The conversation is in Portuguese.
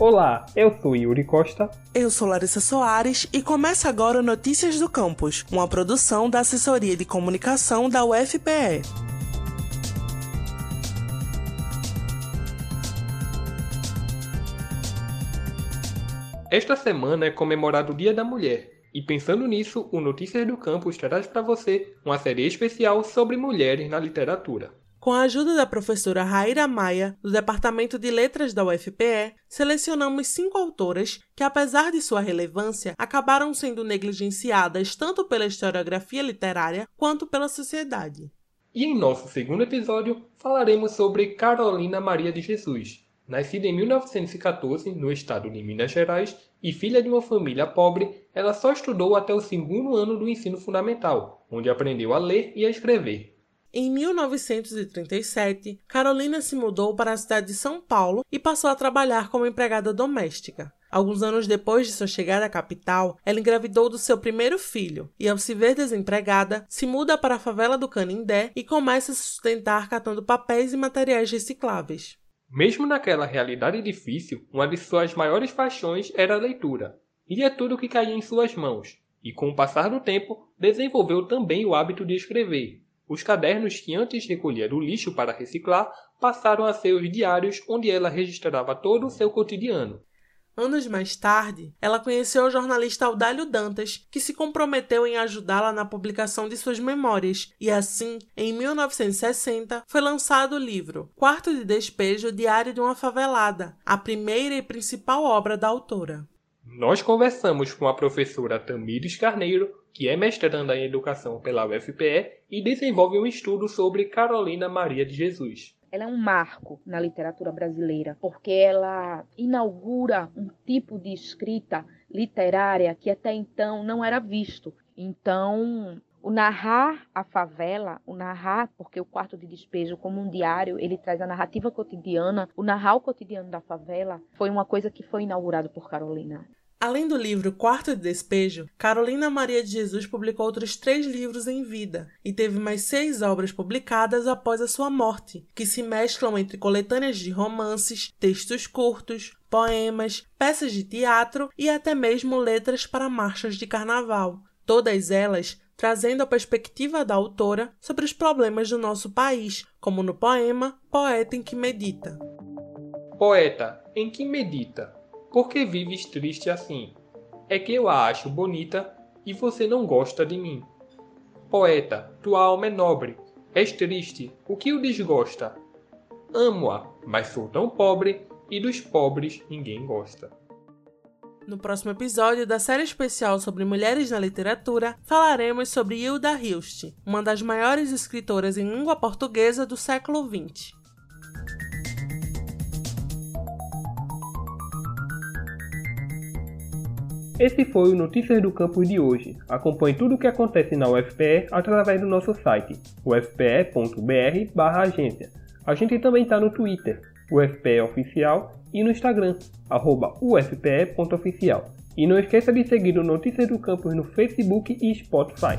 Olá, eu sou Yuri Costa. Eu sou Larissa Soares e começa agora o Notícias do Campus, uma produção da Assessoria de Comunicação da UFPE. Esta semana é comemorado o Dia da Mulher. E pensando nisso, o Notícias do Campus traz para você uma série especial sobre mulheres na literatura. Com a ajuda da professora Raíra Maia, do Departamento de Letras da UFPE, selecionamos cinco autoras que, apesar de sua relevância, acabaram sendo negligenciadas tanto pela historiografia literária quanto pela sociedade. E em nosso segundo episódio, falaremos sobre Carolina Maria de Jesus. Nascida em 1914 no estado de Minas Gerais e filha de uma família pobre, ela só estudou até o segundo ano do ensino fundamental, onde aprendeu a ler e a escrever. Em 1937, Carolina se mudou para a cidade de São Paulo e passou a trabalhar como empregada doméstica. Alguns anos depois de sua chegada à capital, ela engravidou do seu primeiro filho e, ao se ver desempregada, se muda para a favela do Canindé e começa a se sustentar catando papéis e materiais recicláveis. Mesmo naquela realidade difícil, uma de suas maiores paixões era a leitura. Lia tudo que caía em suas mãos, e com o passar do tempo, desenvolveu também o hábito de escrever. Os cadernos que antes recolhia do lixo para reciclar passaram a ser os diários onde ela registrava todo o seu cotidiano. Anos mais tarde, ela conheceu o jornalista Audálio Dantas, que se comprometeu em ajudá-la na publicação de suas memórias, e assim, em 1960, foi lançado o livro Quarto de Despejo Diário de uma Favelada, a primeira e principal obra da autora. Nós conversamos com a professora Tamires Carneiro, que é mestranda em educação pela UFPE e desenvolve um estudo sobre Carolina Maria de Jesus ela é um marco na literatura brasileira, porque ela inaugura um tipo de escrita literária que até então não era visto. Então, o narrar a favela, o narrar, porque o quarto de despejo, como um diário, ele traz a narrativa cotidiana, o narrar o cotidiano da favela, foi uma coisa que foi inaugurado por Carolina. Além do livro Quarto de Despejo, Carolina Maria de Jesus publicou outros três livros em vida e teve mais seis obras publicadas após a sua morte, que se mesclam entre coletâneas de romances, textos curtos, poemas, peças de teatro e até mesmo letras para marchas de carnaval. Todas elas trazendo a perspectiva da autora sobre os problemas do nosso país, como no poema Poeta em que Medita. Poeta em que Medita por que vives triste assim? É que eu a acho bonita e você não gosta de mim. Poeta, tua alma é nobre. És triste, o que o desgosta? Amo-a, mas sou tão pobre e dos pobres ninguém gosta. No próximo episódio da série especial sobre mulheres na literatura, falaremos sobre Hilda Hilst, uma das maiores escritoras em língua portuguesa do século XX. Esse foi o Notícias do Campus de hoje. Acompanhe tudo o que acontece na UFPE através do nosso site, ufpe.br/agência. A gente também está no Twitter, UFPE Oficial, e no Instagram, ufpe.oficial. E não esqueça de seguir o Notícias do Campus no Facebook e Spotify.